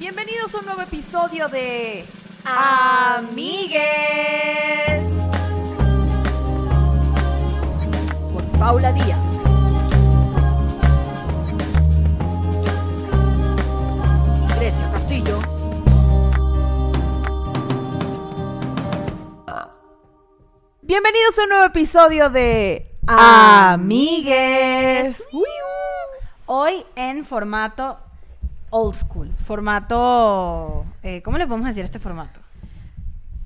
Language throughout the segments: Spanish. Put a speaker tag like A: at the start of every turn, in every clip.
A: Bienvenidos a un nuevo episodio de Amigues con Paula Díaz. y Grecia Castillo. Bienvenidos a un nuevo episodio de Amigues. Hoy en formato old school, formato, eh, ¿cómo le podemos decir a este formato?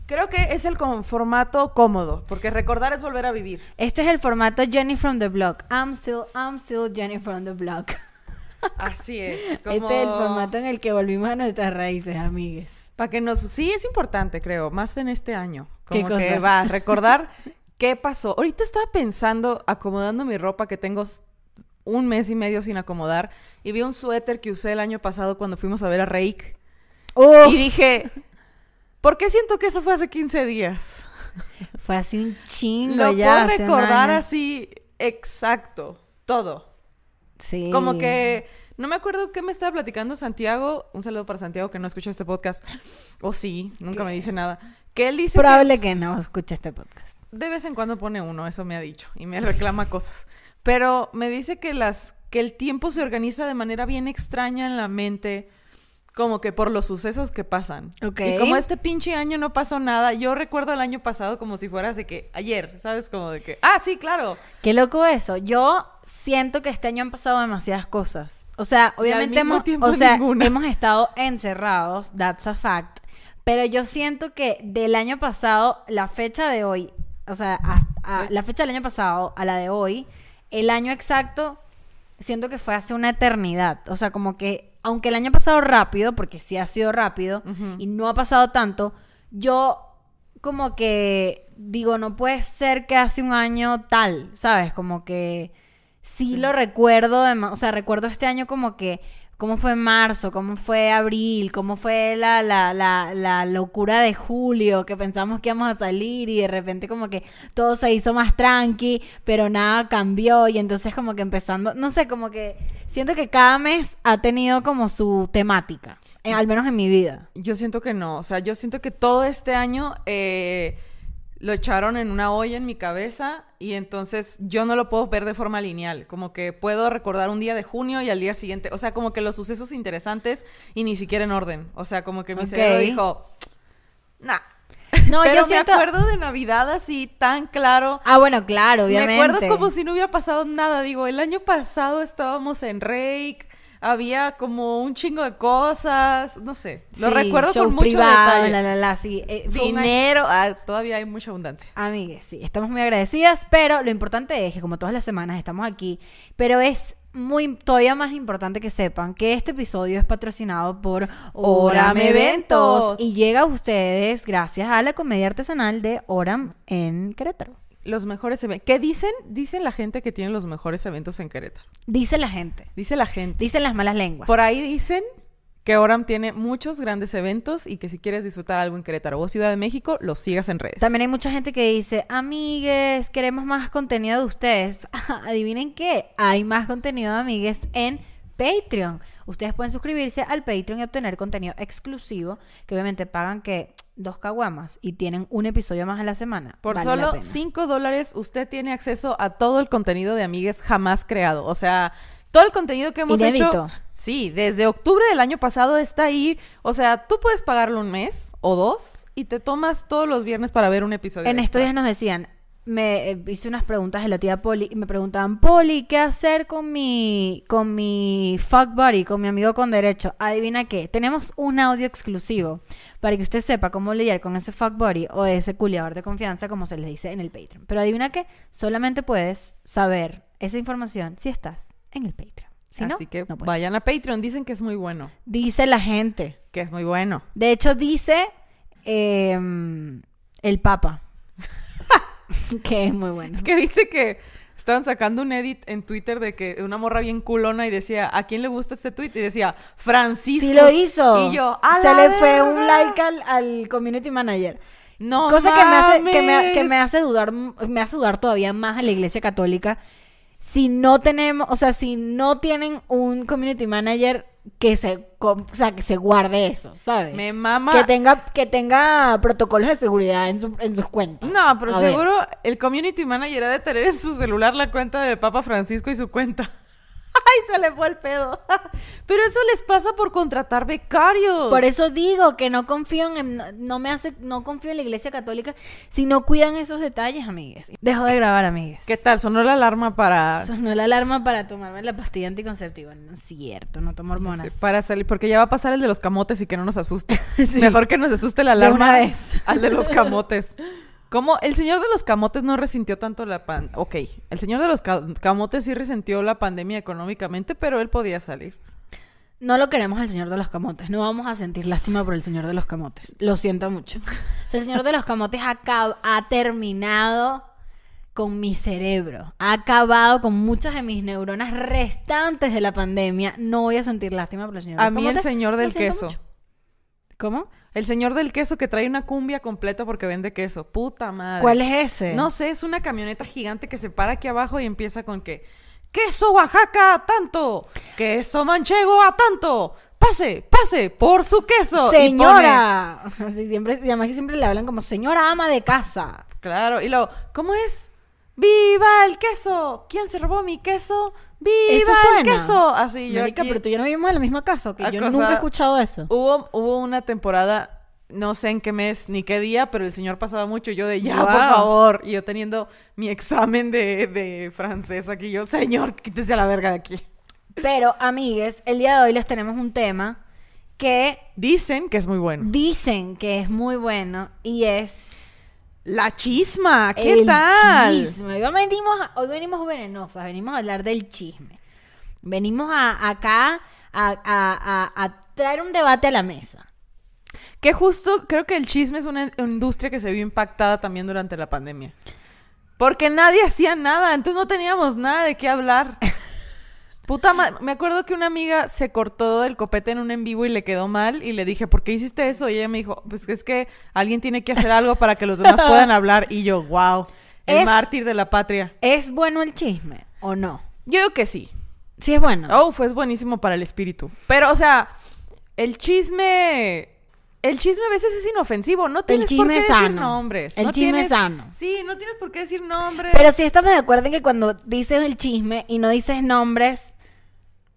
B: Creo que es el con formato cómodo, porque recordar es volver a vivir.
A: Este es el formato Jenny from the Block. I'm still, I'm still Jenny from the Block.
B: Así es.
A: Este es el formato en el que volvimos a nuestras raíces, amigues.
B: Para que nos... Sí, es importante, creo, más en este año.
A: ¿Qué
B: Como que va, recordar qué pasó. Ahorita estaba pensando, acomodando mi ropa que tengo un mes y medio sin acomodar, y vi un suéter que usé el año pasado cuando fuimos a ver a Reik, y dije, ¿por qué siento que eso fue hace 15 días?
A: Fue así un chingo
B: Lo
A: ya.
B: puedo recordar así, exacto, todo.
A: Sí.
B: Como que no me acuerdo qué me estaba platicando Santiago. Un saludo para Santiago que no escucha este podcast. O sí, nunca me dice nada. Que él dice
A: Probable que no escuche este podcast.
B: que de vez en cuando pone uno, eso me ha dicho. Y me reclama cosas. Pero me dice que las que el tiempo se organiza de manera bien extraña en la mente. Como que por los sucesos que pasan.
A: Ok.
B: Y como este pinche año no pasó nada, yo recuerdo el año pasado como si fuera de que ayer, ¿sabes? Como de que, ah, sí, claro.
A: Qué loco eso. Yo siento que este año han pasado demasiadas cosas. O sea, obviamente hemos, o sea, hemos estado encerrados, that's a fact. Pero yo siento que del año pasado, la fecha de hoy, o sea, a- a- la fecha del año pasado a la de hoy, el año exacto, siento que fue hace una eternidad. O sea, como que, aunque el año ha pasado rápido, porque sí ha sido rápido, y no ha pasado tanto, yo como que digo, no puede ser que hace un año tal, ¿sabes? Como que sí, lo recuerdo, o sea, recuerdo este año como que cómo fue marzo, cómo fue abril, cómo fue la, la, la, la locura de julio, que pensamos que íbamos a salir y de repente como que todo se hizo más tranqui, pero nada cambió. Y entonces como que empezando, no sé, como que siento que cada mes ha tenido como su temática, eh, al menos en mi vida.
B: Yo siento que no, o sea, yo siento que todo este año eh, lo echaron en una olla en mi cabeza y entonces yo no lo puedo ver de forma lineal, como que puedo recordar un día de junio y al día siguiente, o sea, como que los sucesos interesantes y ni siquiera en orden, o sea, como que mi
A: Ok.
B: cerebro dijo, nah.
A: No,
B: Pero
A: yo
B: me
A: siento...
B: acuerdo de Navidad así tan claro.
A: Ah, bueno, claro, obviamente.
B: Me acuerdo como si no hubiera pasado nada. Digo, el año pasado estábamos en Rake, había como un chingo de cosas, no sé. Lo
A: Sí,
B: recuerdo
A: show
B: con mucho
A: privado,
B: detalle.
A: La, la, la, sí. eh,
B: Dinero, ah, todavía hay mucha abundancia.
A: Amigues, sí, estamos muy agradecidas, pero lo importante es que como todas las semanas estamos aquí, pero es muy todavía más importante que sepan que este episodio es patrocinado por Oram Eventos. y llega a ustedes gracias a la comedia artesanal de Oram en Querétaro.
B: Los mejores eventos. ¿Qué dicen? Dicen la gente que tiene los mejores eventos en Querétaro.
A: Dice la gente,
B: Dice la gente.
A: dicen las malas lenguas.
B: Por ahí dicen que Oram tiene muchos grandes eventos y que si quieres disfrutar algo en Querétaro o Ciudad de México, los sigas en redes.
A: También hay mucha gente que dice, amigues, queremos más contenido de ustedes. Adivinen qué, hay más contenido de amigues en Patreon. Ustedes pueden suscribirse al Patreon y obtener contenido exclusivo, que obviamente pagan que dos caguamas y tienen un episodio más a la semana.
B: Por
A: Vale
B: solo
A: pena.
B: 5 dólares usted tiene acceso a todo el contenido de Amigues jamás creado. O sea, todo el contenido que hemos
A: Inédito.
B: hecho. Sí, desde octubre del año pasado está ahí. O sea, tú puedes pagarlo un mes o dos y te tomas todos los viernes para ver un episodio.
A: En estos días nos decían, me eh, hice unas preguntas de la tía Poli y me preguntaban, Poli, ¿qué hacer con mi, con mi fuck buddy, con mi amigo con derecho? Adivina qué, tenemos un audio exclusivo para que usted sepa cómo lidiar con ese fuck buddy o ese culiador de confianza, como se les dice en el Patreon. Pero adivina qué, solamente puedes saber esa información si estás en el Patreon. Si no,
B: Así que
A: no puedes.
B: vayan a Patreon. Dicen que es muy bueno.
A: Dice la gente.
B: Que es muy bueno.
A: De hecho, dice em, el Papa. que es muy bueno.
B: Que viste que estaban sacando un edit en Twitter de que una morra bien culona y decía, ¿a quién le gusta este tweet? Y decía, Francisco.
A: Sí lo hizo.
B: Y yo, ¡a
A: Se
B: la
A: le fue un like al, al community manager.
B: No
A: Cosa que me hace, que me, que me hace dudar, me hace dudar todavía más a la iglesia católica. Si no tenemos, o sea, si no tienen un community manager que se, o sea, que se guarde eso, ¿sabes?
B: Me mama.
A: Que tenga, que tenga protocolos de seguridad en, su- en sus cuentas.
B: No, pero
A: A ver.
B: seguro el community manager ha de tener en su celular la cuenta del Papa Francisco y su cuenta. ¡Ay, se le fue el pedo! Pero eso les pasa por contratar becarios.
A: Por eso digo que no confío en, no, no me hace, no confío en la iglesia católica si no cuidan esos detalles, amigues. Dejo de grabar, amigues.
B: ¿Qué tal? Sonó la alarma para,
A: Sonó la alarma para tomarme la pastilla anticonceptiva. No es cierto, no tomo hormonas.
B: para salir, porque ya va a pasar el de los camotes y que no nos asuste.
A: Sí.
B: Mejor que nos asuste la
A: De
B: alarma
A: una vez.
B: al de los camotes. ¿Cómo? El señor de los camotes no resintió tanto la pan... Ok, el señor de los ca- camotes sí resintió la pandemia económicamente, pero él podía salir.
A: No lo queremos el señor de los camotes. No vamos a sentir lástima por el señor de los camotes. Lo siento mucho. El señor de los camotes ha, ha terminado con mi cerebro. Ha acabado con muchas de mis neuronas restantes de la pandemia. No voy a sentir lástima por el señor de
B: A
A: los
B: mí el
A: camotes.
B: señor del queso.
A: mucho. ¿Cómo?
B: El señor del queso que trae una cumbia completa porque vende queso. Puta madre.
A: ¿Cuál es ese?
B: No sé, es una camioneta gigante que se para aquí abajo y empieza con que queso Oaxaca a tanto, queso manchego a tanto, pase, pase por su queso. Y
A: Señora. Así siempre, y además que siempre le hablan como señora ama de casa.
B: claro, y luego, ¿cómo es? ¡Viva el queso! ¿Quién se robó mi queso? ¡Viva
A: Eso
B: el queso! Así yo
A: Marica,
B: aquí-
A: pero tú y yo no vivimos en la misma casa, que yo nunca he escuchado eso.
B: Hubo, hubo una temporada, no sé en qué mes ni qué día, pero el señor pasaba mucho. Yo de ya, por favor. Y yo teniendo mi examen de, de francés aquí. Yo, señor, quítese a la verga de aquí.
A: Pero, amigues, el día de hoy les tenemos un tema que
B: Dicen que es muy bueno.
A: dicen que es muy bueno y es
B: La chisma, ¿qué
A: el
B: tal?
A: chisme. Hoy venimos, hoy venimos venenosas, venimos a hablar del chisme. Venimos a, acá a- a- a traer un debate a la mesa.
B: Que justo creo que el chisme es una industria que se vio impactada también durante la pandemia. Porque nadie hacía nada, entonces no teníamos nada de qué hablar. Puta madre, me acuerdo que una amiga se cortó el copete en un en vivo y le quedó mal y le dije, ¿por qué hiciste eso? Y ella me dijo, pues es que alguien tiene que hacer algo para que los demás puedan hablar. Y yo, wow, el
A: Es-
B: mártir de la patria.
A: ¿Es bueno el chisme o no?
B: Yo digo que sí.
A: Sí es bueno.
B: Oh, fue buenísimo para el espíritu. Pero, o sea, el chisme. El chisme a veces es inofensivo. No tienes por qué decir nombres.
A: El
B: no
A: chisme es sano.
B: Sí, no tienes por qué decir nombres.
A: Pero sí estamos de acuerdo en que cuando dices el chisme y no dices nombres,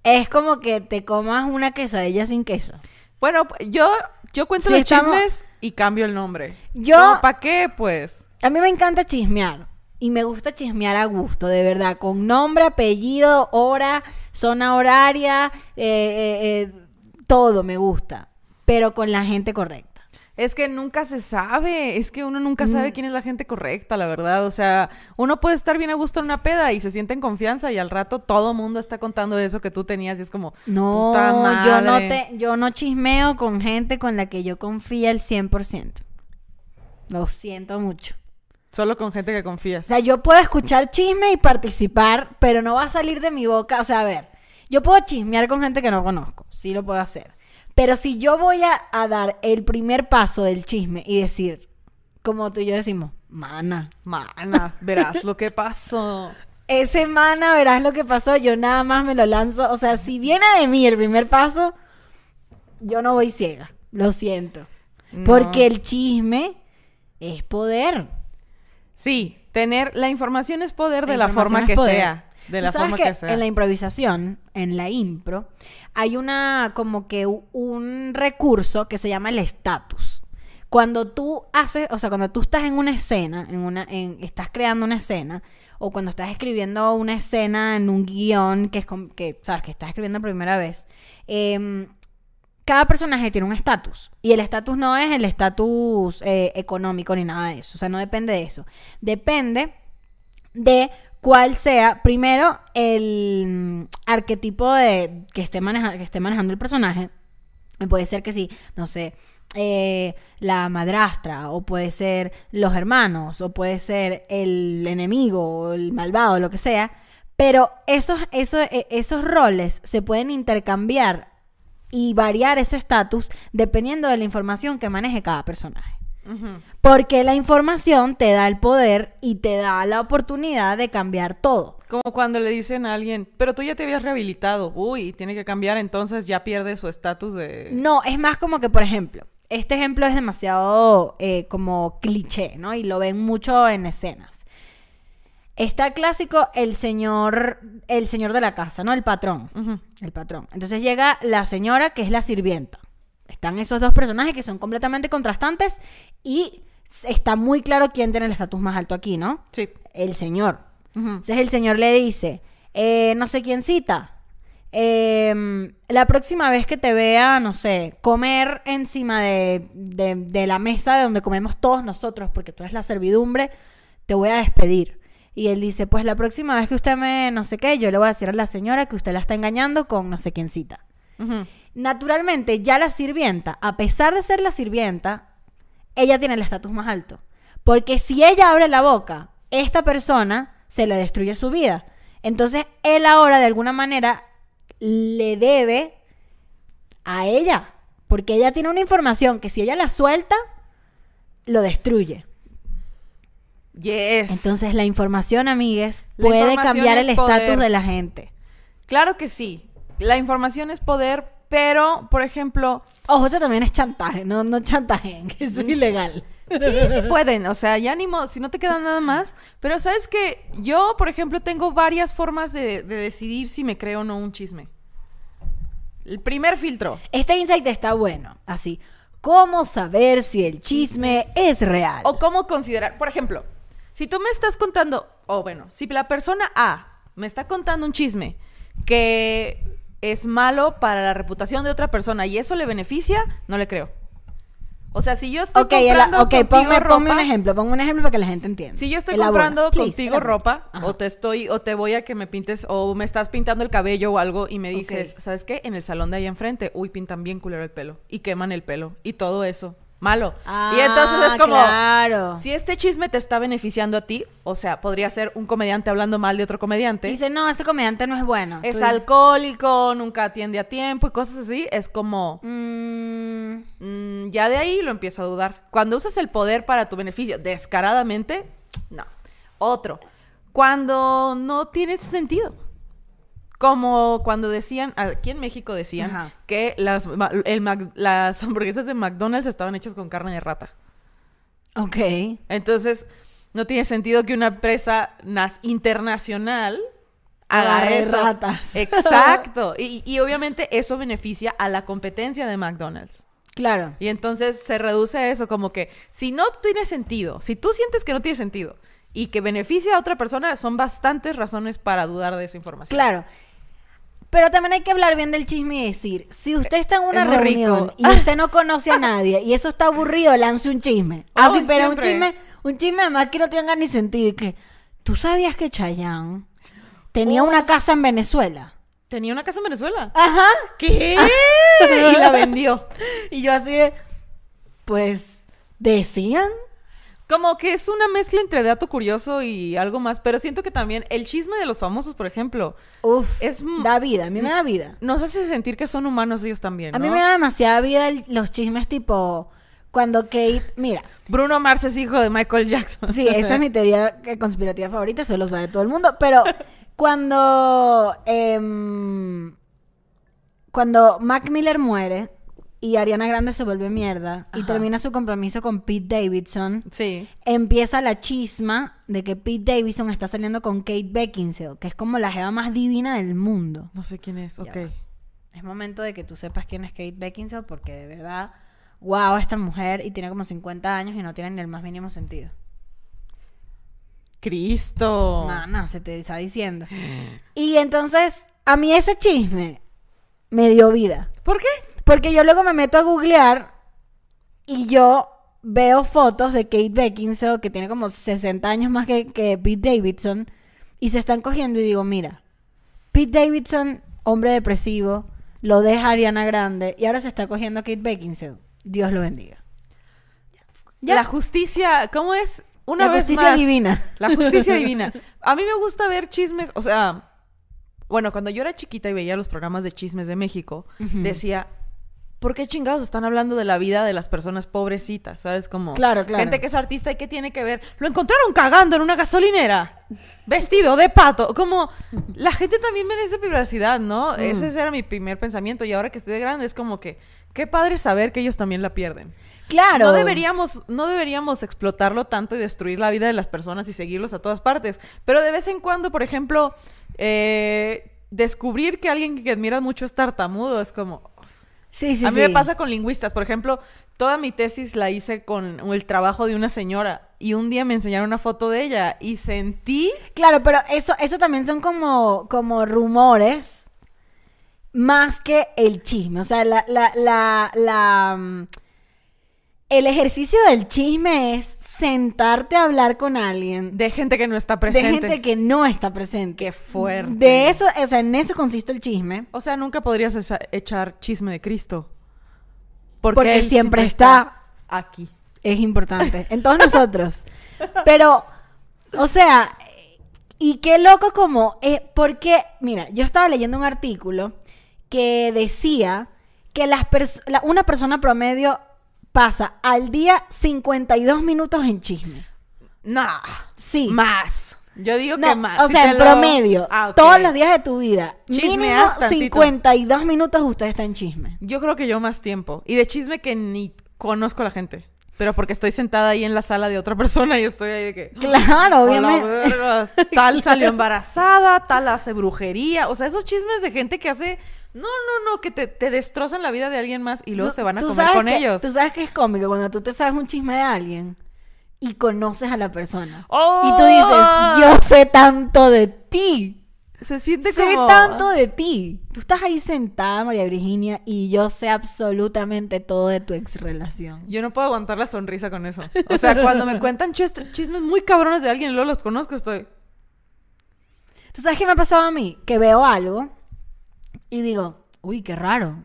A: es como que te comas una quesadilla sin queso.
B: Bueno, yo, yo cuento los
A: estamos-
B: chismes y cambio el nombre.
A: Yo-
B: ¿Para qué, pues?
A: A mí me encanta chismear. Y me gusta chismear a gusto, de verdad. Con nombre, apellido, hora, zona horaria, eh, eh, eh, todo me gusta. Pero con la gente correcta.
B: Es que nunca se sabe, es que uno nunca sabe quién es la gente correcta, la verdad. O sea, uno puede estar bien a gusto en una peda y se siente en confianza y al rato todo mundo está contando eso que tú tenías y es como,
A: No,
B: puta
A: yo no
B: madre.
A: te, yo no chismeo con gente con la que yo confía al 100%. Lo siento mucho.
B: Solo con gente que
A: O
B: confías.
A: sea, yo puedo escuchar chisme y participar, pero no va a salir de mi boca. O sea, a ver, yo puedo chismear con gente que no conozco, sí lo puedo hacer. Pero si yo voy a, a dar el primer paso del chisme y decir, como tú y yo decimos, mana,
B: Mana, verás lo que pasó.
A: ese mana, verás lo que pasó, yo nada más me lo lanzo. O sea, si viene de mí el primer paso, yo no voy ciega, lo siento.
B: No.
A: Porque el chisme es poder.
B: Sí, tener la información es poder de
A: La
B: forma que sea. De
A: Tú
B: la
A: sabes
B: forma
A: que,
B: que, sea.
A: En la improvisación, en la impro, hay una como que un recurso que se llama el estatus. Cuando tú haces, o sea, cuando tú estás en una escena, en una, en, estás creando una escena, o cuando estás escribiendo una escena en un guion que es que, sabes, que estás escribiendo por primera vez, em, cada personaje tiene un estatus. Y el estatus no es el estatus eh, económico ni nada de eso. O sea, no depende de eso. Depende de cuál sea, primero, el mm, arquetipo de, que, esté maneja- que esté manejando el personaje. Puede ser que sí, no sé, eh, la madrastra, o puede ser los hermanos, o puede ser el enemigo, o el malvado, lo que sea. Pero esos, esos, eh, esos roles se pueden intercambiar y variar ese estatus dependiendo de la información que maneje cada personaje. Porque la información te da el poder y te da la oportunidad de cambiar todo.
B: Como cuando le dicen a alguien, pero tú ya te habías rehabilitado. Uy, tiene que cambiar, entonces ya pierde su estatus de...
A: No, es más como que, por ejemplo, este ejemplo es demasiado eh, como cliché, ¿no? Y lo ven mucho en escenas. Está clásico el señor, el señor de la casa, ¿no? El patrón. El patrón. Entonces llega la señora que es la sirvienta. Están esos dos personajes que son completamente contrastantes y está muy claro quién tiene el estatus más alto aquí, ¿no?
B: Sí.
A: El señor. Entonces el señor le dice, eh, no sé quién cita. em, la próxima vez que te vea, no sé, comer encima de, de- de la mesa de donde comemos todos nosotros, porque tú eres la servidumbre, te voy a despedir. Y él dice, pues la próxima vez que usted me, no sé qué, yo le voy a decir a la señora que usted la está engañando con no sé quién cita. Naturalmente, ya la sirvienta, a pesar de ser la sirvienta, ella tiene el estatus más alto. Porque si ella abre la boca, esta persona se le destruye su vida. Entonces, él ahora de alguna manera le debe a ella. Porque ella tiene una información que si ella la suelta, lo destruye.
B: Yes.
A: Entonces, la información, amigues,
B: La
A: puede
B: información
A: cambiar el estatus de la gente.
B: Claro que sí. La información es poder, pero, por ejemplo,
A: Ojo, eso también es chantaje, no, no chantaje, que es ilegal.
B: Sí, sí pueden, o sea, ya ni modo, si no te queda nada más. Pero sabes que yo, por ejemplo, tengo varias formas de, de decidir si me creo o no un chisme. El primer filtro.
A: Este insight está bueno, así. ¿Cómo saber si el chisme es real?
B: O cómo considerar, por ejemplo, si tú me estás contando, o bueno, si la persona A me está contando un chisme que es malo para la reputación de otra persona y eso le beneficia, no le creo. O sea, si yo estoy comprando
A: ok,
B: contigo
A: ponme,
B: ropa,
A: ponme un ejemplo, ponme un ejemplo para que la gente entienda.
B: Si yo estoy
A: Elabora,
B: comprando
A: please,
B: contigo
A: elabora.
B: ropa,
A: Ajá.
B: o te estoy, o te voy a que me pintes, o me estás pintando el cabello o algo, y me dices. ¿sabes qué? En el salón de ahí enfrente, uy, pintan bien culero el pelo. Y queman el pelo. Y todo eso. Malo. y entonces
A: Ah,
B: es como.
A: claro.
B: Si este chisme te está beneficiando a ti, o sea, podría ser un comediante hablando mal de otro comediante.
A: Dice, no, ese comediante no es bueno.
B: es
A: Tú-
B: alcohólico, nunca atiende a tiempo y cosas así. Es como.
A: Mm,
B: mm, ya de ahí lo empiezo a dudar. Cuando usas el poder para tu beneficio descaradamente, no. Otro. Cuando no tiene sentido. Como cuando decían, aquí en México decían
A: Ajá.
B: que las, el hamburguesas de McDonald's estaban hechas con carne de rata.
A: ok.
B: Entonces, no tiene sentido que una empresa internacional
A: agarre
B: eso.
A: ratas.
B: Exacto. Y, y obviamente eso beneficia a la competencia de McDonald's.
A: Claro.
B: Y entonces se reduce a eso, como que si no tiene sentido, si tú sientes que no tiene sentido y que beneficia a otra persona, son bastantes razones para dudar de esa información.
A: Claro. Pero también hay que hablar bien del chisme y decir, si usted está en una
B: Es
A: reunión
B: rico.
A: y usted no conoce a nadie y eso está aburrido, lance un chisme.
B: Oh,
A: Así, pero un chisme, un chisme además que no tenga ni sentido. Y que, ¿tú sabías que Chayanne tenía una casa en Venezuela?
B: Tenía una casa en Venezuela.
A: Ajá.
B: ¿Qué? y la vendió.
A: Y yo así de, pues, decían.
B: Como que es una mezcla entre dato curioso y algo más, pero siento que también el chisme de los famosos, por ejemplo,
A: Uf,
B: Es
A: da vida, a mí me da vida.
B: nos hace sentir que son humanos ellos también,
A: A mí me da demasiada vida el- los chismes tipo, cuando Kate, mira,
B: Bruno Mars es hijo de Michael Jackson.
A: Sí, esa es mi teoría conspirativa favorita, eso lo sabe todo el mundo. Pero cuando. em, cuando Mac Miller muere y Ariana Grande se vuelve mierda y termina su compromiso con Pete Davidson,
B: Sí.
A: empieza la chisma de que Pete Davidson está saliendo con Kate Beckinsale, que es como la jeva más divina del mundo.
B: No sé quién es,
A: Ya
B: ok.
A: va. Es momento de que tú sepas quién es Kate Beckinsale porque de verdad, wow, esta mujer y tiene como 50 años y no tiene ni el más mínimo sentido.
B: Cristo.
A: Mana, se te está diciendo. Y entonces, a mí ese chisme me dio vida.
B: ¿Por qué?
A: Porque yo luego me meto a googlear y yo veo fotos de Kate Beckinsale, que tiene como 60 años más que, que Pete Davidson, y se están cogiendo y digo, mira, Pete Davidson, hombre depresivo, lo deja Ariana Grande y ahora se está cogiendo a Kate Beckinsale. Dios lo bendiga. Ya.
B: La justicia, ¿cómo es? Una
A: La
B: vez
A: justicia
B: más.
A: divina.
B: La justicia divina. A mí me gusta ver chismes, o sea, bueno, cuando yo era chiquita y veía los programas de chismes de México, decía, ¿por qué chingados están hablando de la vida de las personas pobrecitas? ¿Sabes? Como
A: Claro, claro.
B: gente que es artista y qué tiene que ver. Lo encontraron cagando en una gasolinera, vestido de pato. Como la gente también merece privacidad, ¿no?
A: Mm.
B: Ese era mi primer pensamiento. Y ahora que estoy de grande, es como que qué padre saber que ellos también la pierden.
A: Claro.
B: No deberíamos, no deberíamos explotarlo tanto y destruir la vida de las personas y seguirlos a todas partes. Pero de vez en cuando, por ejemplo, eh, descubrir que alguien que admiras mucho es tartamudo es como.
A: Sí, sí,
B: a mí
A: sí.
B: me pasa con lingüistas. Por ejemplo, toda mi tesis la hice con el trabajo de una señora. Y un día me enseñaron una foto de ella y sentí.
A: Claro, pero eso, eso también son como, como rumores más que el chisme. O sea, la, la, la, la, mm, el ejercicio del chisme es sentarte a hablar con alguien
B: De gente que no está
A: de
B: presente.
A: gente que no está presente.
B: Qué fuerte.
A: De eso, o sea, en eso consiste el chisme.
B: O sea, nunca podrías echar chisme de Cristo.
A: Porque
B: él
A: siempre está
B: aquí.
A: Es importante. En todos nosotros. Pero, o sea, y qué loco como, eh, porque, mira, yo estaba leyendo un artículo que decía que las pers- la- una persona promedio pasa al día 52 minutos en chisme.
B: No.
A: Sí.
B: Más. Yo digo
A: No,
B: que más.
A: o
B: Si
A: sea, en
B: lo-
A: promedio,
B: Ah,
A: todos los días de tu vida, mínimo
B: Chismeas tantito.
A: 52 minutos usted está en chisme.
B: Yo creo que yo más tiempo. Y de chisme que ni conozco a la gente. Pero porque estoy sentada ahí en la sala de otra persona y estoy ahí de que.
A: Claro,
B: "A la
A: obviamente.
B: verga, Tal salió embarazada, tal hace brujería. O sea, esos chismes de gente que hace. No, no, no, que te, te destrozan la vida de alguien más y luego
A: Tú-
B: se van a comer con
A: que-
B: ellos.
A: Tú sabes que es cómico cuando tú te sabes un chisme de alguien y conoces a la persona.
B: ¡Oh!
A: Y tú dices, yo sé tanto de ti.
B: Se siente
A: Sé
B: como.
A: tanto de ti. Tú estás ahí sentada, María Virginia, y yo sé absolutamente todo de tu ex relación.
B: Yo no puedo aguantar la sonrisa con eso. O sea, cuando me cuentan chis- chismes muy cabrones de alguien y luego los conozco, estoy.
A: ¿Tú sabes qué me ha pasado a mí? Que veo algo y digo, uy, qué raro.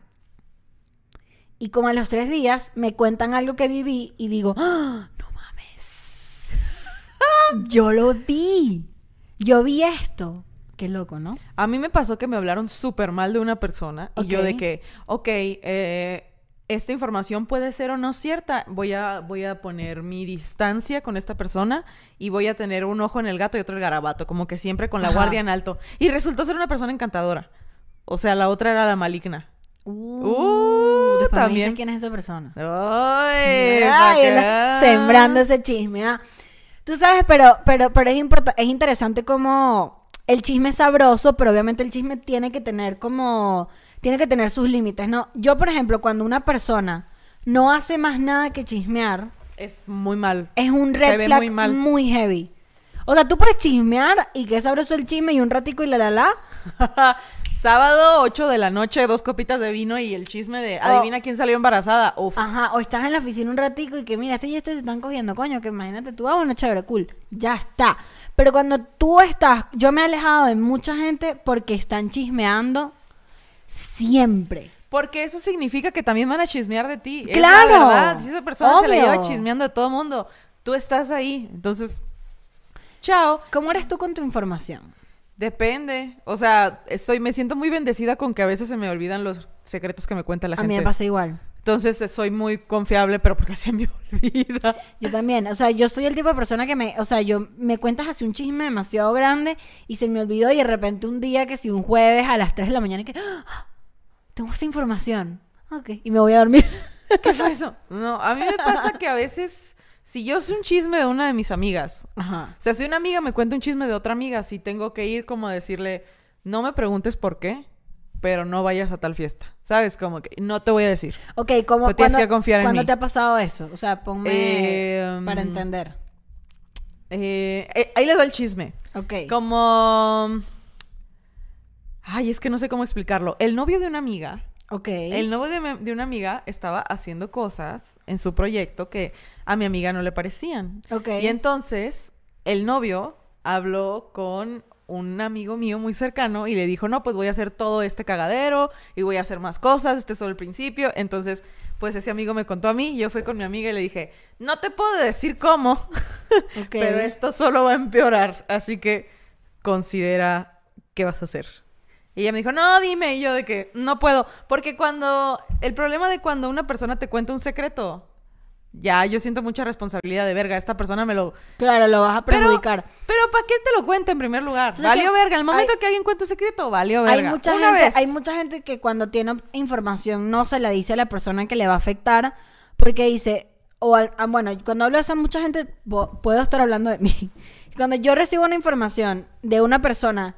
A: Y como a los tres días me cuentan algo que viví y digo, ¡Ah! no mames. Yo lo vi. Yo vi esto. Qué loco, ¿no?
B: A mí me pasó que me hablaron súper mal de una persona y yo de que, ok, eh, esta información puede ser o no cierta. Voy a, voy a poner mi distancia con esta persona y voy a tener un ojo en el gato y otro en el garabato, como que siempre con la
A: Ajá.
B: guardia en alto. Y resultó ser una persona encantadora. O sea, la otra era la maligna. Uh,
A: después me
B: también.
A: dices quién es esa persona.
B: Ay,
A: Ay, la- sembrando ese chisme. ah. Tú sabes, pero, pero, pero es, es interesante como el chisme es sabroso, pero obviamente el chisme tiene que tener como, tiene que tener sus límites, ¿no? Yo, por ejemplo, cuando una persona no hace más nada que chismear,
B: Es muy mal.
A: es un
B: Se
A: red
B: ve
A: flag
B: muy mal.
A: muy heavy. O sea, tú puedes chismear y que sabroso el chisme y un ratico y la la la.
B: Sábado, 8 de la noche, dos copitas de vino y el chisme de adivina quién salió embarazada. Uf.
A: Ajá, o estás en la oficina un ratico y que mira, este y este se están cogiendo, coño, que imagínate tú, ah, bueno, chévere, cool, ya está. Pero cuando tú estás, yo me he alejado de mucha gente porque están chismeando siempre.
B: Porque eso significa que también van a chismear de ti. Es
A: ¡Claro!
B: la verdad. Si esa persona se la lleva chismeando de todo mundo, tú estás ahí. Entonces, chao.
A: ¿Cómo eres tú con tu información?
B: Depende. O sea, estoy, me siento muy bendecida con que a veces se me olvidan los secretos que me cuenta la
A: A
B: gente.
A: mí me pasa igual.
B: Entonces, soy muy confiable, pero porque se me olvida.
A: Yo también, o sea, yo soy el tipo de persona que me, o sea, yo me cuentas así un chisme demasiado grande y se me olvidó y de repente un día que si un jueves a las 3 de la mañana y que ¡Ah! tengo esta información. Ok, y me voy a dormir.
B: ¿Qué fue eso? No, a mí me pasa que a veces, si yo sé un chisme de una de mis amigas,
A: Ajá.
B: O sea, si una amiga me cuenta un chisme de otra amiga, sí tengo que ir como a decirle, no me preguntes por qué, pero no vayas a tal fiesta. ¿Sabes? Como que no te voy a decir.
A: Ok, ¿cómo,
B: Pero tienes
A: ¿cuándo,
B: que confiar en
A: ¿cuándo
B: mí.
A: te ha pasado eso? O sea, ponme
B: Eh,
A: para entender.
B: Eh, eh, ahí les va el chisme.
A: Ok.
B: Como... Ay, es que no sé cómo explicarlo. El novio de una amiga,
A: Ok.
B: el novio de, una amiga estaba haciendo cosas en su proyecto que a mi amiga no le parecían.
A: Ok.
B: Y entonces el novio habló con un amigo mío muy cercano y le dijo, no, pues voy a hacer todo este cagadero y voy a hacer más cosas, este es solo el principio. Entonces, pues ese amigo me contó a mí y yo fui con mi amiga y le dije, no te puedo decir cómo, pero esto solo va a empeorar, así que considera qué vas a hacer. Y ella me dijo, no, dime. Y yo de que no puedo. Porque cuando. El problema de cuando una persona te cuenta un secreto. Ya, yo siento mucha responsabilidad de verga. Esta persona me lo.
A: Claro, lo vas a
B: Pero,
A: perjudicar.
B: pero ¿para qué te lo cuenta en primer lugar? Valió
A: que
B: verga. El momento
A: hay-
B: que alguien cuenta un secreto, valió verga.
A: Hay mucha,
B: Una
A: gente,
B: vez.
A: hay mucha gente que cuando tiene información no se la dice a la persona que le va a afectar porque dice, o al- ah, bueno, cuando hablo de esa mucha gente, puedo estar hablando de mí. Cuando yo recibo una información de una persona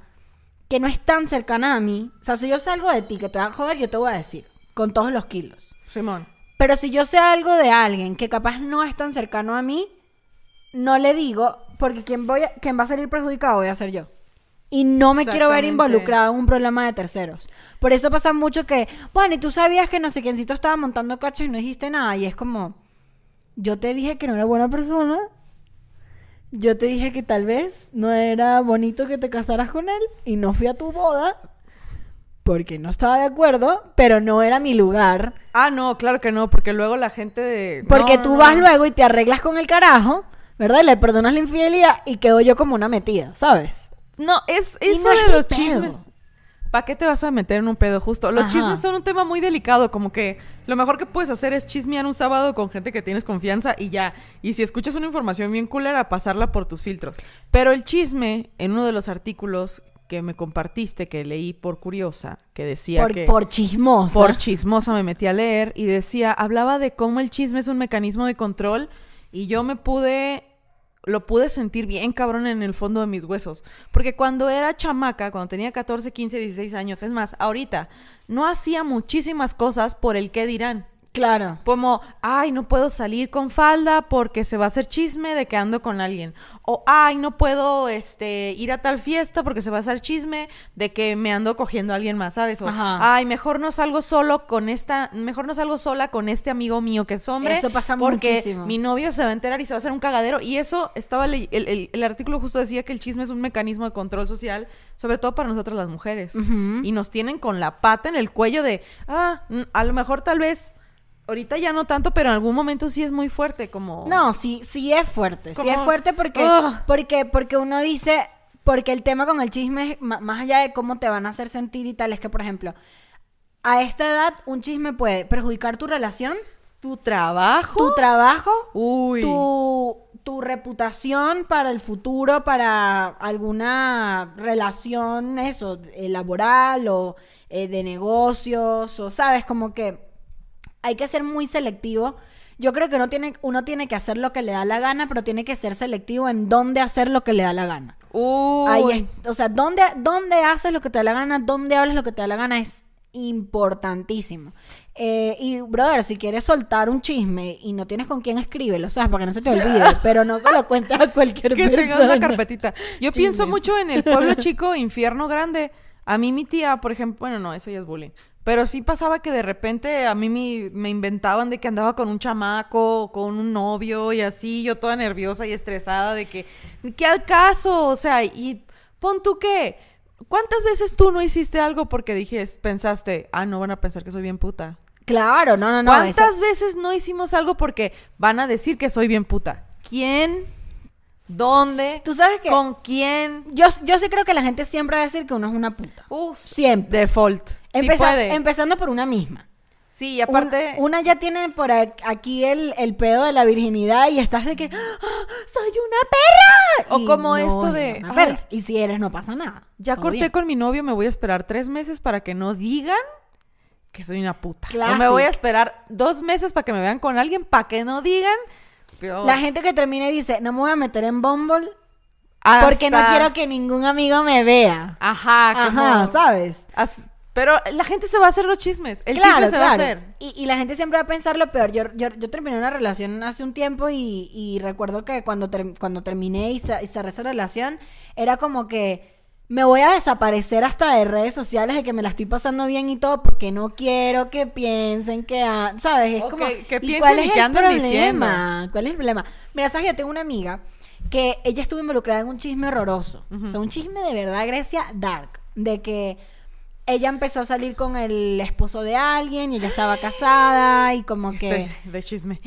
A: que no es tan cercana a mí, o sea, si yo sé algo de ti que te va a joder, yo te voy a decir, con todos los kilos.
B: Simón.
A: Pero si yo sé algo de alguien que capaz no es tan cercano a mí, no le digo, porque quien, voy a- quien va a salir perjudicado voy a ser yo. Y no me quiero ver involucrada en un problema de terceros. Por eso pasa mucho que, bueno, y tú sabías que no sé quiéncito estaba montando cachos y no dijiste nada. Y es como, yo te dije que no era buena persona. Yo te dije que tal vez no era bonito que te casaras con él. Y no fui a tu boda. Porque no estaba de acuerdo, pero no era mi lugar.
B: Ah, no, claro que no, porque luego la gente de.
A: Porque
B: No,
A: tú
B: no,
A: vas
B: no.
A: luego y te arreglas con el carajo, ¿verdad? Y le perdonas la infidelidad y quedo yo como una metida, ¿sabes?
B: No, es eso
A: no es
B: de los
A: pedo.
B: chismes. ¿Para qué te vas a meter en un pedo justo? Los
A: Ajá.
B: chismes son un tema muy delicado, como que lo mejor que puedes hacer es chismear un sábado con gente que tienes confianza y ya. Y si escuchas una información bien culera, pasarla por tus filtros. Pero el chisme, en uno de los artículos que me compartiste, que leí por curiosa, que decía
A: Por,
B: que...
A: por chismosa.
B: por chismosa me metí a leer y decía, hablaba de cómo el chisme es un mecanismo de control y yo me pude, lo pude sentir bien cabrón en el fondo de mis huesos. Porque cuando era chamaca, cuando tenía 14, 15, 16 años, es más, ahorita, no hacía muchísimas cosas por el qué dirán.
A: Claro.
B: Como, ay, no puedo salir con falda porque se va a hacer chisme de que ando con alguien. O, ay, no puedo este, ir a tal fiesta porque se va a hacer chisme de que me ando cogiendo a alguien más, ¿sabes? O,
A: Ajá.
B: ay, mejor no salgo solo con esta, mejor no salgo sola con este amigo mío que es hombre.
A: Eso pasa
B: porque
A: muchísimo.
B: mi novio se va a enterar y se va a hacer un cagadero. Y eso estaba, el, el- el artículo justo decía que el chisme es un mecanismo de control social, sobre todo para nosotras las mujeres. Y nos tienen con la pata en el cuello de, ah, a lo mejor tal vez Ahorita ya no tanto, pero en algún momento sí es muy fuerte, como...
A: No, sí, sí es fuerte. Sí es fuerte porque,
B: Ugh.
A: porque, porque uno dice, porque el tema con el chisme más allá de cómo te van a hacer sentir y tal, es que, por ejemplo, a esta edad un chisme puede perjudicar tu relación,
B: Tu trabajo.
A: tu trabajo,
B: Uy.
A: tu, tu reputación para el futuro, para alguna relación, eso, eh, laboral o eh, de negocios, o sabes, como que hay que ser muy selectivo. Yo creo que uno tiene, uno tiene que hacer lo que le da la gana, pero tiene que ser selectivo en dónde hacer lo que le da la gana. Ahí es- o sea, dónde, dónde haces lo que te da la gana, dónde hablas lo que te da la gana es importantísimo. Eh, y, brother, si quieres soltar un chisme y no tienes con quién escríbelo, ¿sabes? Para que no se te olvide, pero no se lo cuentes a cualquier
B: que
A: persona.
B: tengas una carpetita. Yo pienso mucho en el pueblo chico, infierno grande. A mí mi tía, por ejemplo, bueno, no, eso ya es bullying. Pero sí pasaba que de repente a mí me, me inventaban de que andaba con un chamaco, con un novio y así, yo toda nerviosa y estresada de que, ¿qué al caso? O sea, y pon tú qué. ¿Cuántas veces tú no hiciste algo porque dijiste, pensaste, ah, no van a pensar que soy bien puta?
A: Claro, no, no, no.
B: ¿Cuántas
A: eso-
B: veces no hicimos algo porque van a decir que soy bien puta? ¿Quién? ¿Dónde?
A: Tú sabes que
B: ¿Con quién?
A: yo, yo sí creo que la gente siempre va a decir que uno es una puta.
B: Uf,
A: Siempre.
B: default. Sí
A: Empeza-
B: puede.
A: Empezando por una misma.
B: sí, y aparte...
A: Un- una ya tiene por aquí el, el pedo de la virginidad y estás de que "Ah, soy una perra.
B: O
A: Y
B: como
A: no
B: esto de,
A: una perra. Y si eres, no pasa nada.
B: ya
A: Todo
B: corté
A: bien.
B: con mi novio, me voy a esperar tres meses para que no digan que soy una puta. No me
A: Clásico.
B: voy a esperar dos meses para que me vean con alguien, para que no digan... Peor.
A: La gente que termina y dice, no me voy a meter en Bumble
B: Hasta-
A: porque no quiero que ningún amigo me vea.
B: Ajá, como...
A: Ajá, ¿sabes?
B: as- Pero la gente se va a hacer los chismes. El
A: Claro,
B: chisme se va a hacer.
A: Y, y la gente siempre va a pensar lo peor. Yo, yo, yo terminé una relación hace un tiempo y, y recuerdo que cuando, ter- cuando terminé y, sa- y cerré esa relación, era como que me voy a desaparecer hasta de redes sociales de que me la estoy pasando bien y todo porque no quiero que piensen que, ah, ¿sabes? Es
B: Ok,
A: como,
B: que
A: ¿y
B: piensen
A: cuál
B: y
A: es
B: que
A: el
B: andan
A: problema? ¿Cuál es el problema? Mira, ¿sabes? Yo tengo una amiga que ella estuvo involucrada en un chisme horroroso. O sea, un chisme de verdad, Grecia, dark. De que ella empezó a salir con el esposo de alguien y ella estaba casada y como que...
B: Este, de chisme.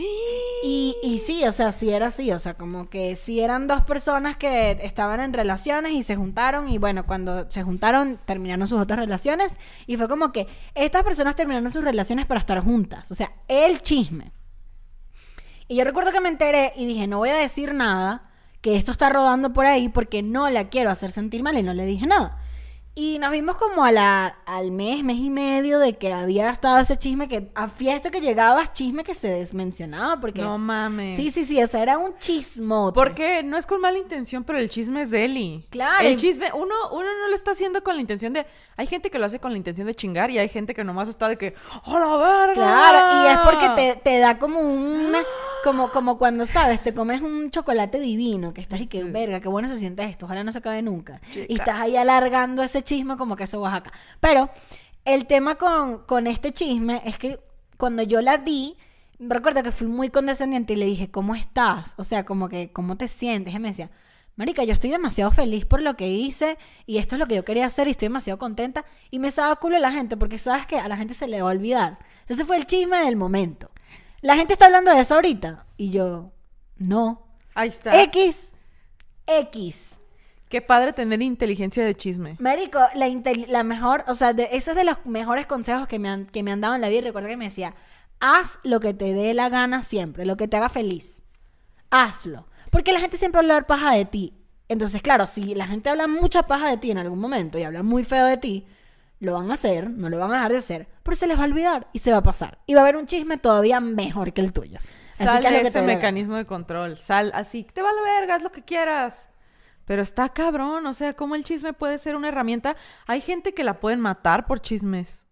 A: Y, y sí, o sea, sí era así, o sea, como que sí eran dos personas que estaban en relaciones y se juntaron y bueno, cuando se juntaron terminaron sus otras relaciones y fue como que estas personas terminaron sus relaciones para estar juntas, o sea, el chisme. Y yo recuerdo que me enteré y dije, no voy a decir nada, que esto está rodando por ahí porque no la quiero hacer sentir mal y no le dije nada. Y nos vimos como a la, al mes, mes y medio de que había estado ese chisme que a fiesta que llegabas, chisme que se desmencionaba. Porque,
B: No mames.
A: Sí, sí, sí, o sea, era un chismote.
B: Porque no es con mala intención, pero el chisme es de Eli.
A: Claro.
B: El chisme, uno, uno no lo está haciendo con la intención de. Hay gente que lo hace con la intención de chingar y hay gente que nomás está de que. ¡Oh, la verga!
A: Claro, y es porque te, te da como una. Como, como cuando, ¿sabes? Te comes un chocolate divino, que estás y que, verga, qué bueno se siente esto, ojalá no se acabe nunca. Y estás ahí alargando ese chisme como que eso Oaxaca. Pero el tema con, con este chisme es que cuando yo la di, recuerdo que fui muy condescendiente y le dije, ¿cómo estás? O sea, como que, ¿cómo te sientes? Y me decía, Marica, yo estoy demasiado feliz por lo que hice y esto es lo que yo quería hacer y estoy demasiado contenta. Y me estaba culo la gente porque sabes que a la gente se le va a olvidar. Ese fue el chisme del momento. La gente está hablando de eso ahorita. Y yo, no.
B: Ahí está.
A: X, X.
B: Qué padre tener inteligencia de chisme.
A: Marico, la, la mejor, o sea, de, ese es de los mejores consejos que me, han, que me han dado en la vida. Y Recuerda que me decía, haz lo que te dé la gana siempre, lo que te haga feliz. Hazlo. Porque la gente siempre va a hablar paja de ti. Entonces, claro, si la gente habla mucha paja de ti en algún momento y habla muy feo de ti, lo van a hacer, no lo van a dejar de hacer, pero se les va a olvidar y se va a pasar. Y va a haber un chisme todavía mejor que el tuyo. Así
B: Sal
A: que
B: de
A: que
B: ese
A: la
B: mecanismo de control. Sal así, te vale verga, haz lo que quieras. Pero está cabrón, o sea, ¿cómo el chisme puede ser una herramienta? Hay gente que la pueden matar por chismes.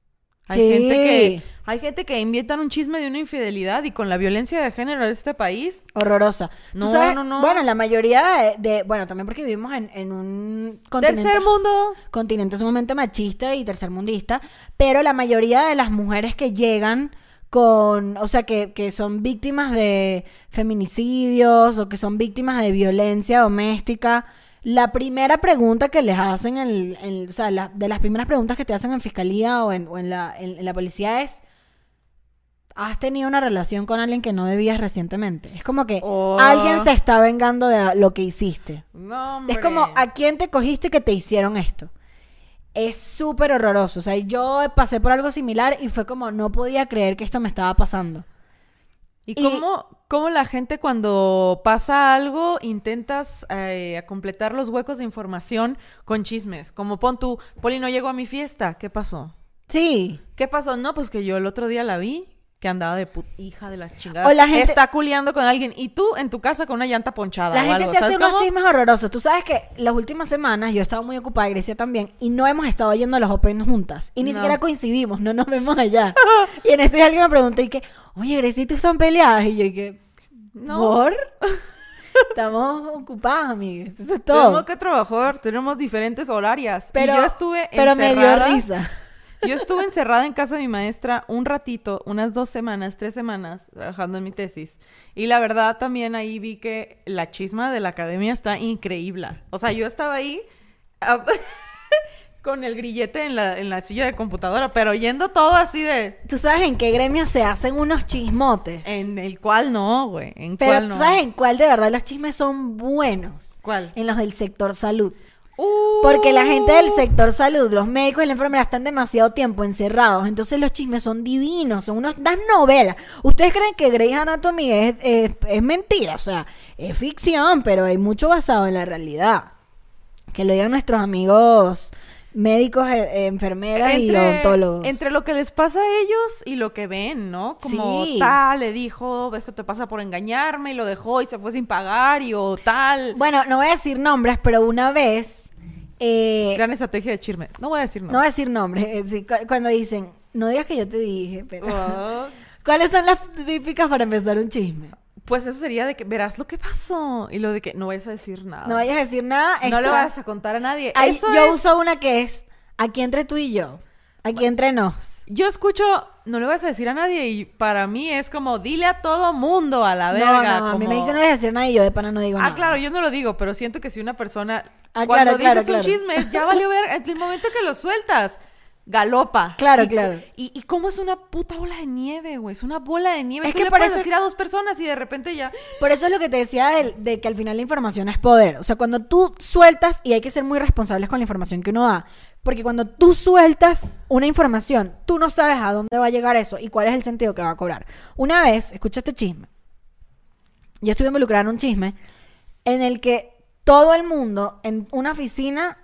B: Hay
A: Sí.
B: gente que hay gente que un chisme de una infidelidad y con la violencia de género de este país.
A: Horrorosa. ¿Tú
B: No,
A: sabes?
B: no, no.
A: Bueno, la mayoría de, de- Bueno, también porque vivimos en, en un continente...
B: Tercer mundo.
A: continente sumamente machista y tercermundista, pero la mayoría de las mujeres que llegan con, o sea, que, que son víctimas de feminicidios o que son víctimas de violencia doméstica, la primera pregunta que les hacen, el- o sea, la- de las primeras preguntas que te hacen en fiscalía o en, o en la, en- en la policía es, ¿has tenido una relación con alguien que no debías recientemente? Es como que
B: Oh.
A: alguien se está vengando de lo que hiciste.
B: No.
A: Es como, ¿a quién te cogiste que te hicieron esto? Es súper horroroso. O sea, yo pasé por algo similar y fue como, no podía creer que esto me estaba pasando.
B: ¿Y
A: Y-
B: cómo, cómo la gente cuando pasa algo intentas eh, completar los huecos de información con chismes? Como pon tú, Poli no llegó a mi fiesta, ¿qué pasó?
A: Sí.
B: ¿Qué pasó? No, pues que yo el otro día la vi que andaba de put hija de las chingadas.
A: O la gente-
B: Está culeando con alguien y tú en tu casa con una llanta ponchada
A: La
B: o
A: gente
B: algo,
A: se hace
B: ¿sabes
A: unos
B: cómo?
A: chismes horrorosos. Tú sabes que las últimas semanas yo he estado muy ocupada, Grecia también, y no hemos estado yendo a los Open juntas. Y ni
B: No.
A: siquiera coincidimos, no nos vemos allá. y en día alguien me preguntó y que, oye, Grecia, ¿y tú están peleadas? Y yo, y que,
B: No.
A: ¿por? Estamos ocupadas, amigas. Eso es todo.
B: Tenemos que trabajar, tenemos diferentes horarias.
A: Pero,
B: y yo estuve
A: pero me dio risa.
B: Yo estuve encerrada en casa de mi maestra un ratito, unas dos semanas, tres semanas, trabajando en mi tesis. Y la verdad también ahí vi que la chisma de la academia está increíble. O sea, yo estaba ahí ah, con el grillete en la, en la silla de computadora, pero oyendo todo así de...
A: ¿Tú sabes en qué gremio se hacen unos chismotes?
B: En el cual no, güey. En
A: Pero
B: cuál
A: ¿tú sabes en cuál de verdad los chismes son buenos?
B: ¿Cuál?
A: En los del sector salud.
B: Uh,
A: Porque la gente del sector salud, los médicos y la enfermera están demasiado tiempo encerrados. Entonces los chismes son divinos, son unos, das novelas. ¿Ustedes creen que Grey's Anatomy es, es, es mentira? O sea, es ficción, pero hay mucho basado en la realidad. Que lo digan nuestros amigos médicos, eh, eh, enfermeras y odontólogos.
B: entre lo que les pasa a ellos y lo que ven, ¿no? Como
A: Sí.
B: tal, le dijo, esto te pasa por engañarme y lo dejó y se fue sin pagar y o tal.
A: Bueno, no voy a decir nombres, pero una vez... eh,
B: Gran estrategia de chisme. No voy a decir
A: no
B: no.
A: voy a decir nombres. eh, sí, cu- cuando dicen, no digas que yo te dije, pero...
B: Oh.
A: ¿Cuáles son las típicas para empezar un chisme?
B: Pues eso sería de que verás lo que pasó y lo de que no vayas a decir nada.
A: No vayas a decir nada.
B: No le
A: esto-
B: vayas a contar a nadie.
A: Ay,
B: eso
A: yo
B: es-
A: uso una que es aquí entre tú y yo. Aquí entre nos.
B: Yo escucho, no le vas a decir a nadie y para mí es como, dile a todo mundo a la verga.
A: no, no, a mí me dicen no le voy a decir nada y yo de pana no digo
B: Ah,
A: nada.
B: claro, yo no lo digo, pero siento que si una persona
A: Ah,
B: cuando
A: claro, claro,
B: dices un
A: claro.
B: chisme, ya valió ver, el momento que lo sueltas, galopa.
A: Claro,
B: Y-
A: claro.
B: Y, y cómo es una puta bola de nieve, güey. Es una bola de nieve.
A: Es
B: Tú
A: que
B: le puedes decir a dos personas y de repente ya.
A: Por eso es lo que te decía de, de que al final la información es poder. O sea, cuando tú sueltas, y hay que ser muy responsables con la información que uno da, porque cuando tú sueltas una información, tú no sabes a dónde va a llegar eso y cuál es el sentido que va a cobrar. Una vez, escucha este chisme, yo estuve involucrada en un chisme en el que todo el mundo en una oficina,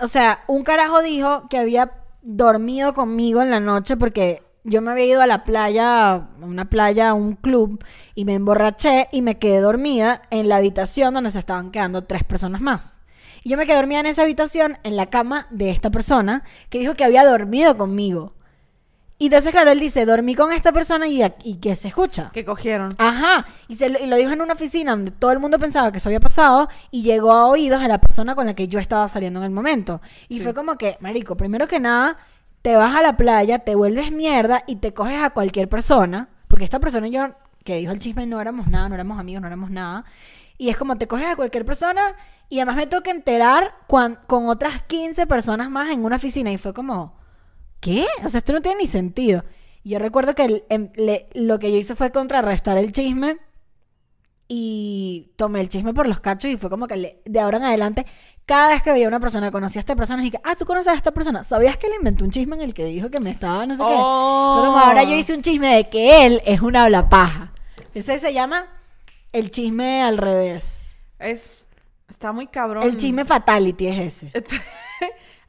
A: o sea, un carajo dijo que había dormido conmigo en la noche porque yo me había ido a la playa, a una playa, a un club, y me emborraché y me quedé dormida en la habitación donde se estaban quedando tres personas más. Y yo me quedé dormida en esa habitación, en la cama de esta persona, que dijo que había dormido conmigo. Y entonces, claro, él dice, dormí con esta persona y, y que se escucha.
B: Que cogieron.
A: Ajá, y, se lo, y lo dijo en una oficina donde todo el mundo pensaba que eso había pasado y llegó a oídos a la persona con la que yo estaba saliendo en el momento. Y
B: Sí.
A: fue como que, marico, primero que nada, te vas a la playa, te vuelves mierda y te coges a cualquier persona, porque esta persona y yo, que dijo el chisme, no éramos nada, no éramos amigos, no éramos nada. Y es como te coges a cualquier persona y además me toca enterar con otras 15 personas más en una oficina y fue como... ¿qué? O sea, esto no tiene ni sentido. Yo recuerdo que el- em, le- lo que yo hice fue contrarrestar el chisme y tomé el chisme por los cachos y fue como que le- de ahora en adelante, cada vez que veía a una persona, conocía a esta persona, y que, ah, tú conoces a esta persona, ¿sabías que le inventó un chisme en el que dijo que me estaba no sé qué?
B: Oh.
A: Fue como ahora yo hice un chisme de que él es una habla paja. Ese se llama el chisme al revés.
B: Es. Está muy cabrón.
A: El chisme fatality es ese.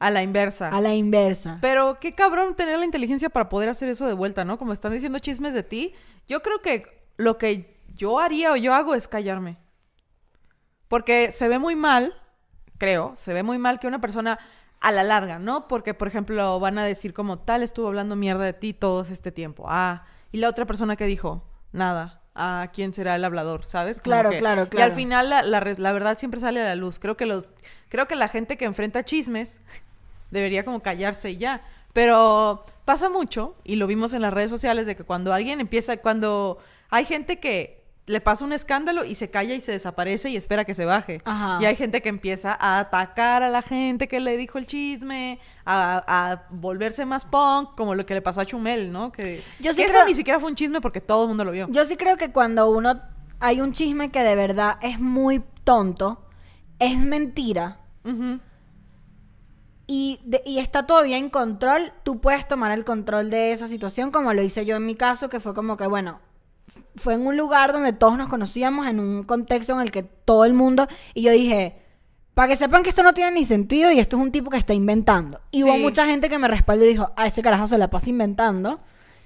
B: a la inversa.
A: A la inversa.
B: Pero qué cabrón tener la inteligencia para poder hacer eso de vuelta, ¿no? Como están diciendo chismes de ti. Yo creo que lo que yo haría o yo hago es callarme. Porque se ve muy mal, creo, se ve muy mal que una persona a la larga, ¿no? Porque, por ejemplo, van a decir como tal estuvo hablando mierda de ti todo este tiempo. Ah, y la otra persona que dijo, nada. Ah, ¿quién será el hablador? ¿Sabes? Como
A: Claro,
B: que-
A: claro,
B: Y al
A: claro.
B: final la, la la verdad siempre sale a la luz. Creo que los, creo que la gente que enfrenta chismes debería como callarse y ya. Pero pasa mucho, y lo vimos en las redes sociales, de que cuando alguien empieza, cuando hay gente que le pasa un escándalo y se calla y se desaparece y espera que se baje.
A: Ajá.
B: Y hay gente que empieza a atacar a la gente que le dijo el chisme, a, a volverse más punk, como lo que le pasó a Chumel, ¿no? Que,
A: Yo sí
B: que eso
A: creo-
B: ni siquiera fue un chisme porque todo el mundo lo vio.
A: Yo sí creo que cuando uno hay un chisme que de verdad es muy tonto, es mentira. Y, de- y está todavía en control, tú puedes tomar el control de esa situación, como lo hice yo en mi caso, que fue como que, bueno, fue en un lugar donde todos nos conocíamos, en un contexto en el que todo el mundo, y yo dije, para que sepan que esto no tiene ni sentido y esto es un tipo que está inventando. Y hubo
B: Sí.
A: mucha gente que me respaldó y dijo, a ese carajo se la pasa inventando.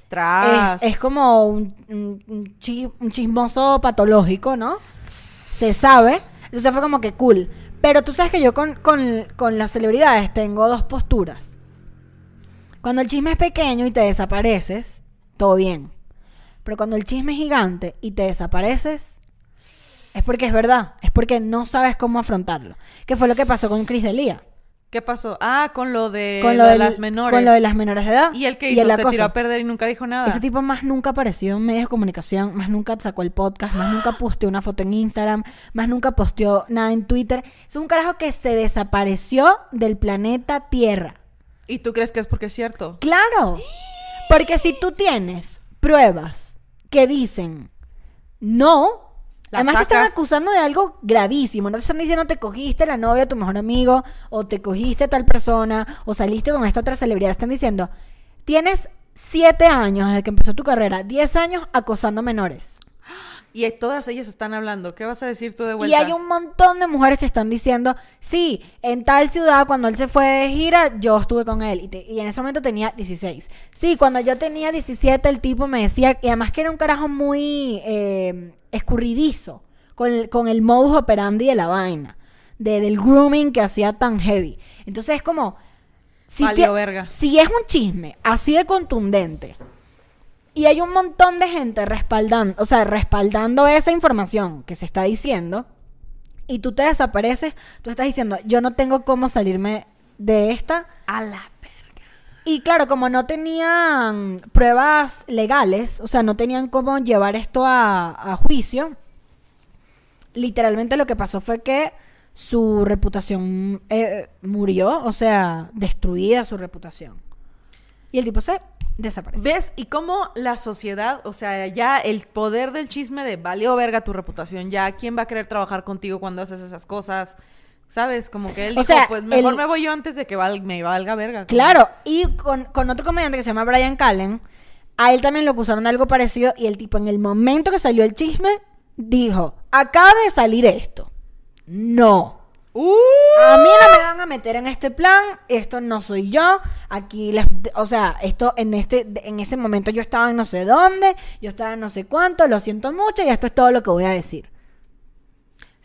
B: Tras.
A: Es, es como un, un- un chi- un chismoso patológico, ¿no? Se sabe. Entonces fue como que cool. Pero tú sabes que yo con, con- con las celebridades tengo dos posturas. Cuando el chisme es pequeño y te desapareces, todo bien. Pero cuando el chisme es gigante y te desapareces, es porque es verdad. Es porque no sabes cómo afrontarlo. Que fue lo que pasó con Chris Delia.
B: ¿Qué pasó? Ah, con lo de,
A: con
B: lo de
A: del-
B: las menores.
A: Con lo de las menores de edad.
B: Y el que
A: y
B: hizo
A: el
B: se
A: acoso.
B: tiró a perder y nunca dijo nada.
A: Ese tipo más nunca apareció en medios de comunicación, más nunca sacó el podcast, más nunca posteó una foto en Instagram, más nunca posteó nada en Twitter. Es un carajo que se desapareció del planeta Tierra.
B: ¿Y tú crees que es porque es cierto?
A: Claro. Porque si tú tienes pruebas que dicen no, Además te están acusando de algo gravísimo. No te están diciendo te cogiste la novia de tu mejor amigo, o te cogiste tal persona, o saliste con esta otra celebridad. Están diciendo, tienes siete años desde que empezó tu carrera, diez años acosando menores.
B: Y todas ellas están hablando. ¿Qué vas a decir tú de
A: Y
B: vuelta?
A: hay un montón de mujeres que están diciendo, sí, en tal ciudad, cuando él se fue de gira, yo estuve con él. Y, te- y en ese momento tenía 16. Sí, cuando yo tenía 17, el tipo me decía, y además que era un carajo muy eh, escurridizo, con el, con el modus operandi de la vaina, de, del grooming que hacía tan heavy. Entonces es como... Si, te-
B: verga.
A: si es un chisme así de contundente, y hay un montón de gente respaldando, o sea, respaldando esa información que se está diciendo. Y tú te desapareces, tú estás diciendo, yo no tengo cómo salirme de esta.
B: A la.
A: Y claro, como no tenían pruebas legales, o sea, no tenían cómo llevar esto a, juicio, literalmente lo que pasó fue que su reputación eh, murió, o sea, destruida su reputación. Y el tipo se desapareció.
B: ¿Ves? Y cómo la sociedad, o sea, ya el poder del chisme de valió verga tu reputación, ya quién va a querer trabajar contigo cuando haces esas cosas. ¿Sabes? Como que él
A: O
B: dijo,
A: sea,
B: pues mejor
A: el-
B: me voy yo antes de que val- me valga verga.
A: Claro, y con, con otro comediante que se llama Brian Callen, a él también lo acusaron de algo parecido y el tipo en el momento que salió el chisme dijo, acaba de salir esto. No.
B: ¡Uh!
A: A mí no me van a meter en este plan, esto no soy yo, aquí, les- o sea, esto en este, en ese momento yo estaba en no sé dónde, yo estaba en no sé cuánto, lo siento mucho y esto es todo lo que voy a decir.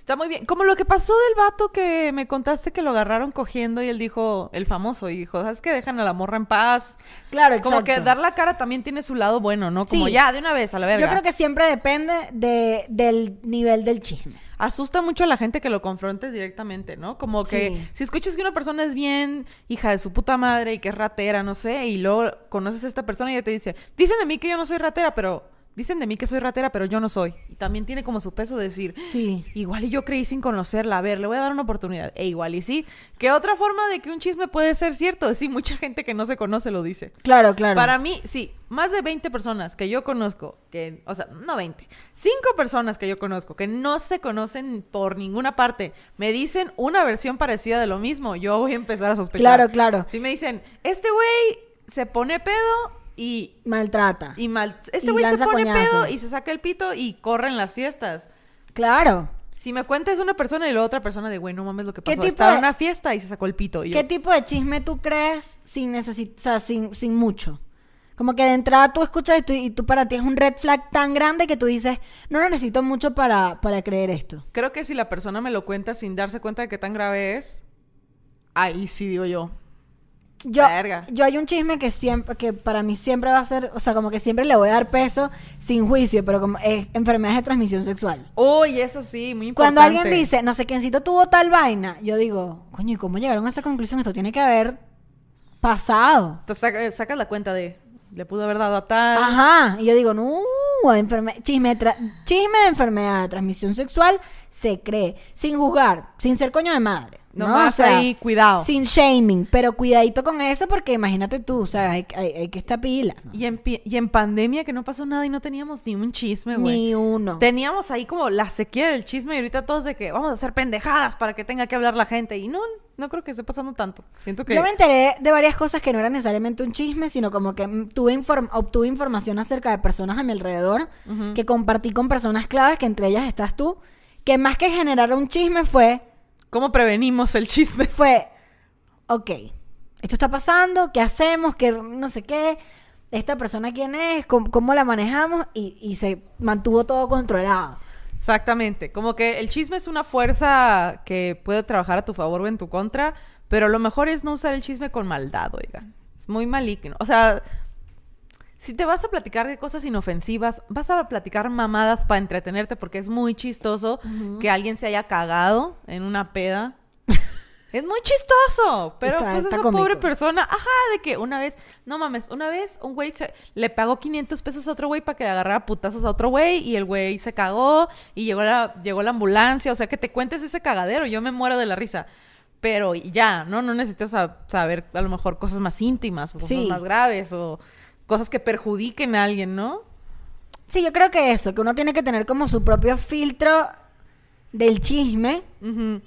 B: Está muy bien. Como lo que pasó del vato que me contaste que lo agarraron cogiendo y él dijo, el famoso, y dijo, ¿sabes que Dejan a la morra en paz.
A: Claro, exacto.
B: Como que dar la cara también tiene su lado bueno, ¿no? Como
A: Sí.
B: ya, de una vez, a la verga.
A: Yo creo que siempre depende de, del nivel del chisme.
B: Asusta mucho a la gente que lo confrontes directamente, ¿no? Como que
A: Sí.
B: si escuchas que una persona es bien hija de su puta madre y que es ratera, no sé, y luego conoces a esta persona y ella te dice, dicen de mí que yo no soy ratera, pero dicen de mí que soy ratera, pero yo no soy. Y también tiene como su peso decir,
A: Sí.
B: igual y yo creí sin conocerla, a ver, le voy a dar una oportunidad. E igual y sí. Que otra forma de que un chisme puede ser cierto es si mucha gente que no se conoce lo dice.
A: Claro, claro.
B: Para mí, sí, más de 20 personas que yo conozco, que, o sea, no 20, 5 personas que yo conozco que no se conocen por ninguna parte, me dicen una versión parecida de lo mismo, yo voy a empezar a sospechar.
A: Claro, claro.
B: Si me dicen, este güey se pone pedo y,
A: Maltrata.
B: y mal, este güey se pone
A: coñazos.
B: pedo y se saca el pito y corre en las fiestas.
A: Claro.
B: Si me cuentas una persona y la otra persona de, güey, no mames lo que
A: ¿Qué
B: pasó. Estaba en una fiesta y se sacó el pito. Y yo,
A: ¿Qué tipo de chisme tú crees sin necesitar, o sea, sin, sin mucho? Como que de entrada tú escuchas y tú, y tú para ti es un red flag tan grande que tú dices, no lo necesito mucho para, para creer esto.
B: Creo que si la persona me lo cuenta sin darse cuenta de qué tan grave es, ahí sí digo yo.
A: Yo,
B: Verga.
A: yo hay un chisme que siempre, que para mí siempre va a ser, o sea, como que siempre le voy a dar peso sin juicio, pero como es enfermedades de transmisión sexual.
B: Uy, eso sí, muy importante.
A: Cuando alguien dice, no sé quiéncito tuvo tal vaina, yo digo, coño, ¿y cómo llegaron a esa conclusión? Esto tiene que haber pasado.
B: Te saca- sacas la cuenta de, le pudo haber dado a tal.
A: Ajá. Y yo digo, no, chisme, chisme de enfermedad de transmisión sexual se cree. Sin juzgar, sin ser coño de madre. ¿No?
B: Nomás
A: O sea,
B: ahí, cuidado.
A: Sin shaming, pero cuidadito con eso porque imagínate tú, o sea, hay, hay- hay que estar pila. ¿no?
B: Y en, y en pandemia que no pasó nada y no teníamos ni un chisme, güey.
A: Ni uno.
B: Teníamos ahí como la sequía del chisme y ahorita todos de que vamos a hacer pendejadas para que tenga que hablar la gente. Y no, no creo que esté pasando tanto. Siento que...
A: Yo me enteré de varias cosas que no eran necesariamente un chisme, sino como que tuve inform- obtuve información acerca de personas a mi alrededor, que compartí con personas claves, que entre ellas estás tú, que más que generar un chisme fue,
B: ¿Cómo prevenimos el chisme?
A: fue, ok, esto está pasando, ¿qué hacemos? ¿Qué no sé qué? ¿Esta persona quién es? ¿Cómo, cómo la manejamos? Y, y se mantuvo todo controlado.
B: Exactamente. Como que el chisme es una fuerza que puede trabajar a tu favor o en tu contra, pero lo mejor es no usar el chisme con maldad, oigan. Es muy maligno. O sea, si te vas a platicar de cosas inofensivas, vas a platicar mamadas para entretenerte porque es muy chistoso que alguien se haya cagado en una peda. Es muy chistoso, pero
A: Está-
B: pues
A: está
B: esa
A: cómico.
B: pobre persona, ajá, de que una vez, no mames, una vez un güey se- le pagó 500 pesos a otro güey para que le agarrara putazos a otro güey y el güey se cagó y llegó la, llegó la ambulancia, o sea, que te cuentes ese cagadero, yo me muero de la risa. Pero ya, ¿no? No necesitas sa- saber a lo mejor cosas más íntimas o cosas
A: Sí.
B: más graves o cosas que perjudiquen a alguien, ¿no?
A: Sí, yo creo que eso, que uno tiene que tener como su propio filtro del chisme
B: Ujú.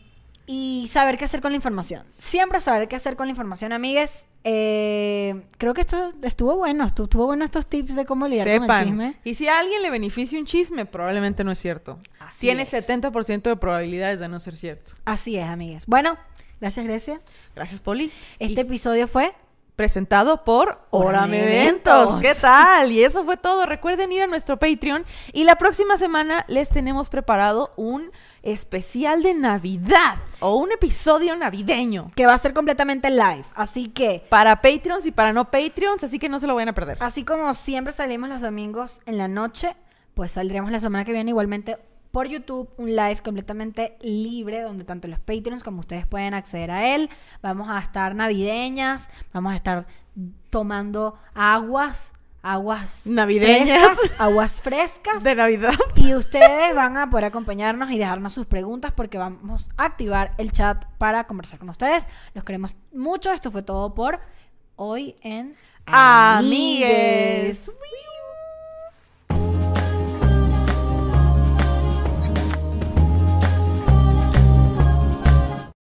A: y saber qué hacer con la información. Siempre saber qué hacer con la información, amigues. Eh, creo que esto estuvo bueno, estu- estuvo bueno estos tips de cómo lidiar con el
B: Sepan.
A: chisme.
B: Y si a alguien le beneficia un chisme, probablemente no es cierto.
A: Así
B: Tiene
A: es.
B: 70% de probabilidades de no ser cierto.
A: Así es, amigues. Bueno, gracias, Grecia.
B: Gracias, Poli.
A: Este episodio fue
B: presentado por Orame. Eventos. ¿Qué tal? Y eso fue todo. Recuerden ir a nuestro Patreon y la próxima semana les tenemos preparado un especial de Navidad o un episodio navideño
A: que va a ser completamente live. Así que,
B: para Patreons y para no Patreons, así que no se lo vayan a perder.
A: así como siempre salimos los domingos en la noche, pues saldremos la semana que viene igualmente por YouTube un live completamente libre donde tanto los Patreons como ustedes pueden acceder a él. Vamos a estar navideñas, vamos a estar tomando aguas aguas
B: Navideñas.
A: frescas, aguas frescas.
B: De Navidad.
A: Y ustedes van a poder acompañarnos y dejarnos sus preguntas porque vamos a activar el chat para conversar con ustedes. Los queremos mucho. Esto fue todo por hoy en
B: Amigues.